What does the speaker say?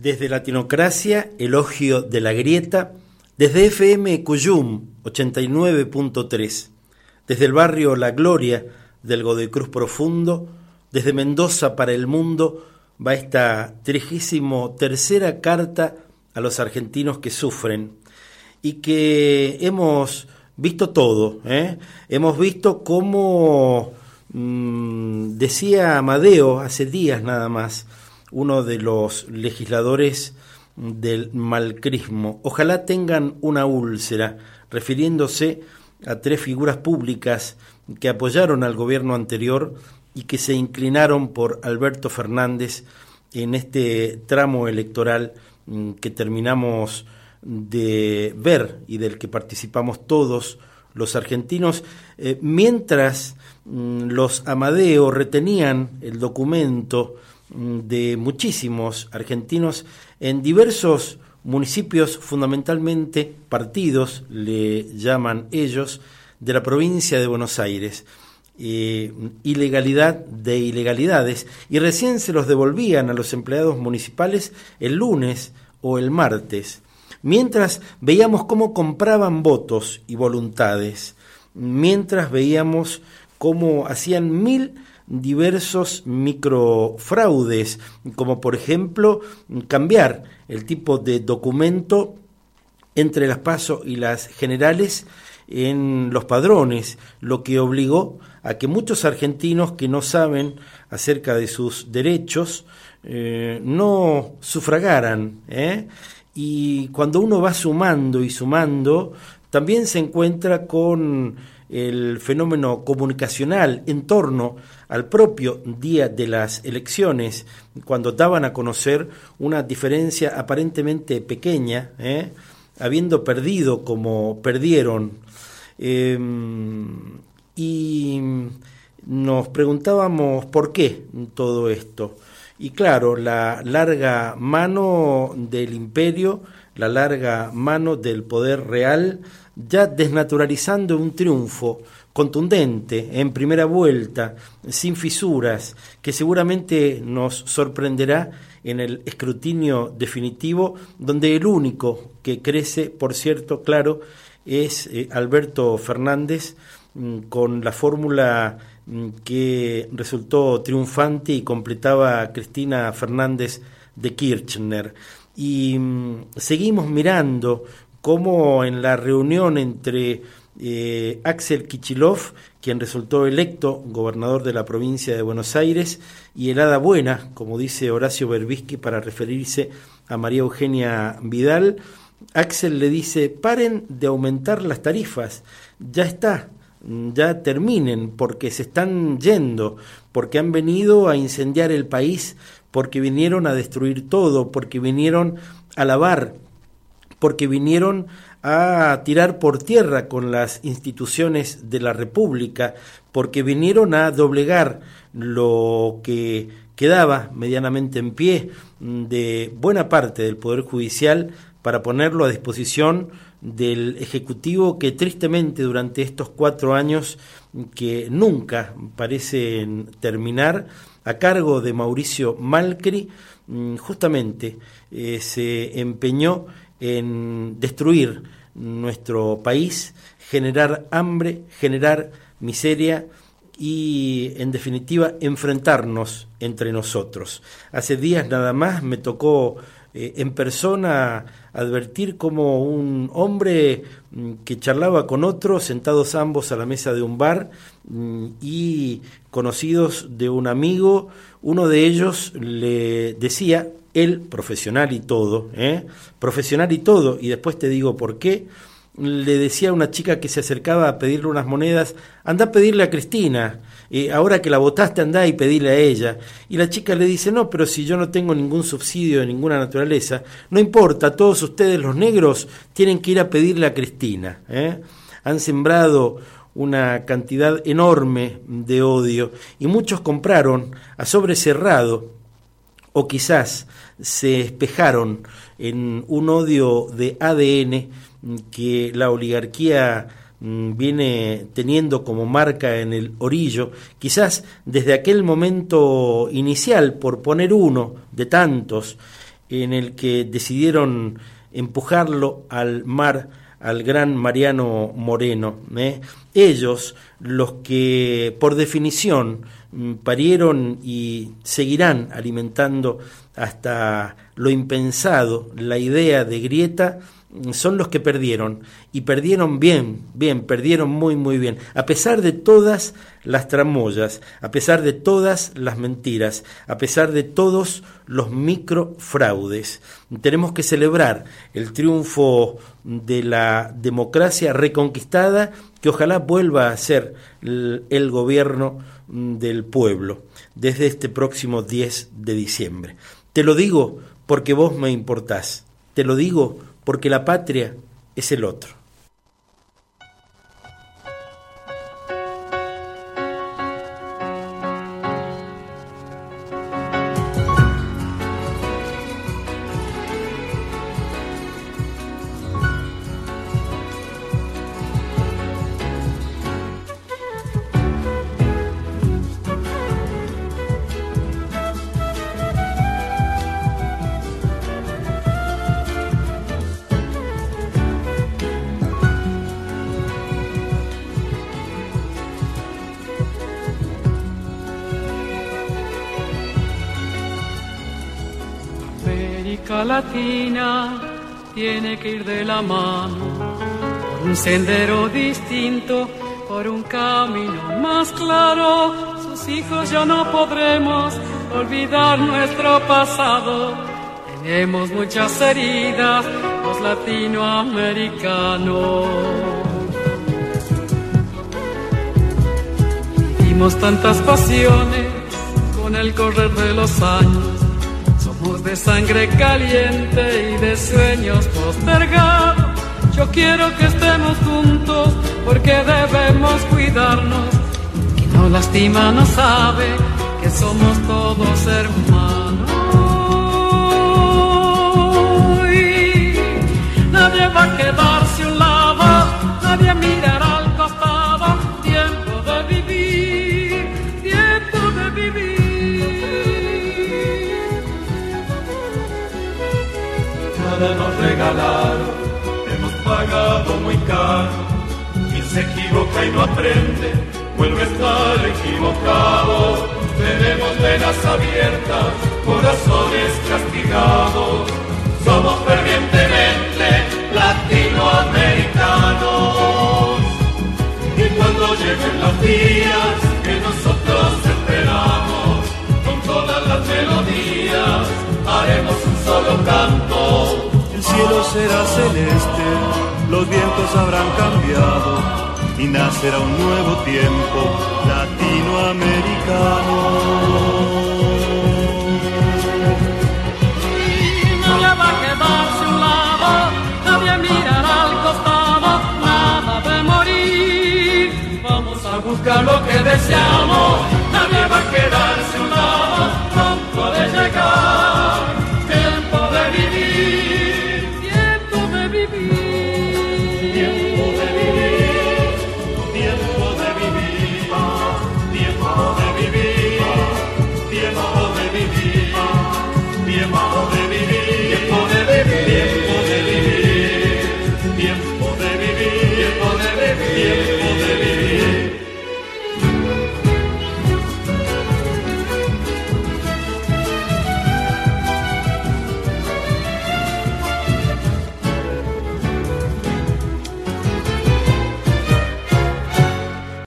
Desde Latinocracia, elogio de la grieta, desde FM Cuyum 89.3, desde el barrio La Gloria del Godecruz Profundo, desde Mendoza para el mundo, va esta trigésimo tercera carta a los argentinos que sufren y que hemos visto todo. ¿eh? Hemos visto cómo, mm, decía Amadeo hace días nada más, uno de los legisladores del malcrismo. Ojalá tengan una úlcera, refiriéndose a tres figuras públicas que apoyaron al gobierno anterior y que se inclinaron por Alberto Fernández en este tramo electoral mm, que terminamos de ver y del que participamos todos los argentinos, eh, mientras mm, los Amadeo retenían el documento de muchísimos argentinos en diversos municipios, fundamentalmente partidos, le llaman ellos, de la provincia de Buenos Aires. Eh, ilegalidad de ilegalidades. Y recién se los devolvían a los empleados municipales el lunes o el martes. Mientras veíamos cómo compraban votos y voluntades, mientras veíamos cómo hacían mil diversos microfraudes, como por ejemplo cambiar el tipo de documento entre las PASO y las generales en los padrones, lo que obligó a que muchos argentinos que no saben acerca de sus derechos eh, no sufragaran. ¿eh? Y cuando uno va sumando y sumando, también se encuentra con el fenómeno comunicacional en torno al propio día de las elecciones, cuando daban a conocer una diferencia aparentemente pequeña, ¿eh? habiendo perdido como perdieron. Em, y nos preguntábamos por qué todo esto. Y claro, la larga mano del imperio, la larga mano del poder real, ya desnaturalizando un triunfo contundente en primera vuelta, sin fisuras, que seguramente nos sorprenderá en el escrutinio definitivo, donde el único que crece, por cierto, claro, es eh, Alberto Fernández, mm, con la fórmula Mm, que resultó triunfante y completaba Cristina Fernández de Kirchner. Y mm, seguimos mirando cómo en la reunión entre eh, Axel Kichilov, quien resultó electo gobernador de la provincia de Buenos Aires, y el Hada Buena, como dice Horacio Berbisky para referirse a María Eugenia Vidal, Axel le dice, paren de aumentar las tarifas, ya está, ya terminen, porque se están yendo, porque han venido a incendiar el país, porque vinieron a destruir todo, porque vinieron a lavar, porque vinieron a tirar por tierra con las instituciones de la República, porque vinieron a doblegar lo que quedaba medianamente en pie de buena parte del Poder Judicial para ponerlo a disposición del Ejecutivo que tristemente durante estos cuatro años que nunca parecen terminar, a cargo de Mauricio Malcri, mm, justamente eh, se empeñó en destruir nuestro país, generar hambre, generar miseria y en definitiva enfrentarnos entre nosotros. Hace días nada más me tocó eh, en persona advertir como un hombre mm, que charlaba con otro, sentados ambos a la mesa de un bar mm, y conocidos de un amigo, uno de ellos le decía, él profesional y todo, ¿eh? profesional y todo, y después te digo por qué, le decía a una chica que se acercaba a pedirle unas monedas, anda a pedirle a Cristina, eh, ahora que la votaste anda y pedile a ella. Y la chica le dice, no, pero si yo no tengo ningún subsidio de ninguna naturaleza, no importa, todos ustedes los negros tienen que ir a pedirle a Cristina. ¿eh? Han sembrado una cantidad enorme de odio y muchos compraron a sobre cerrado o quizás se espejaron en un odio de ADN que la oligarquía Mm, viene teniendo como marca en el orillo, quizás desde aquel momento inicial, por poner uno de tantos, en el que decidieron empujarlo al mar al gran Mariano Moreno. ¿eh? Ellos, los que por definición mm, parieron y seguirán alimentando hasta lo impensado la idea de grieta, son los que perdieron y perdieron bien, bien, perdieron muy, muy bien, a pesar de todas las tramoyas, a pesar de todas las mentiras, a pesar de todos los microfraudes. Tenemos que celebrar el triunfo de la democracia reconquistada que ojalá vuelva a ser el, gobierno del pueblo desde este próximo 10 de diciembre. Te lo digo porque vos me importás. Te lo digo porque la patria es el otro. Latina tiene que ir de la mano por un sendero distinto, por un camino más claro. Sus hijos ya no podremos olvidar nuestro pasado. Tenemos muchas heridas, los latinoamericanos. Vivimos tantas pasiones con el correr de los años de sangre caliente y de sueños postergados. Yo quiero que estemos juntos porque debemos cuidarnos. Quien no lastima no sabe que somos todos hermanos. Regalaron, hemos pagado muy caro. Quien se equivoca y no aprende, vuelve a estar equivocado. Tenemos venas abiertas, corazones castigados. Somos fervientemente latinoamericanos. Y cuando lleguen los días será celeste, los vientos habrán cambiado y nacerá un nuevo tiempo latinoamericano.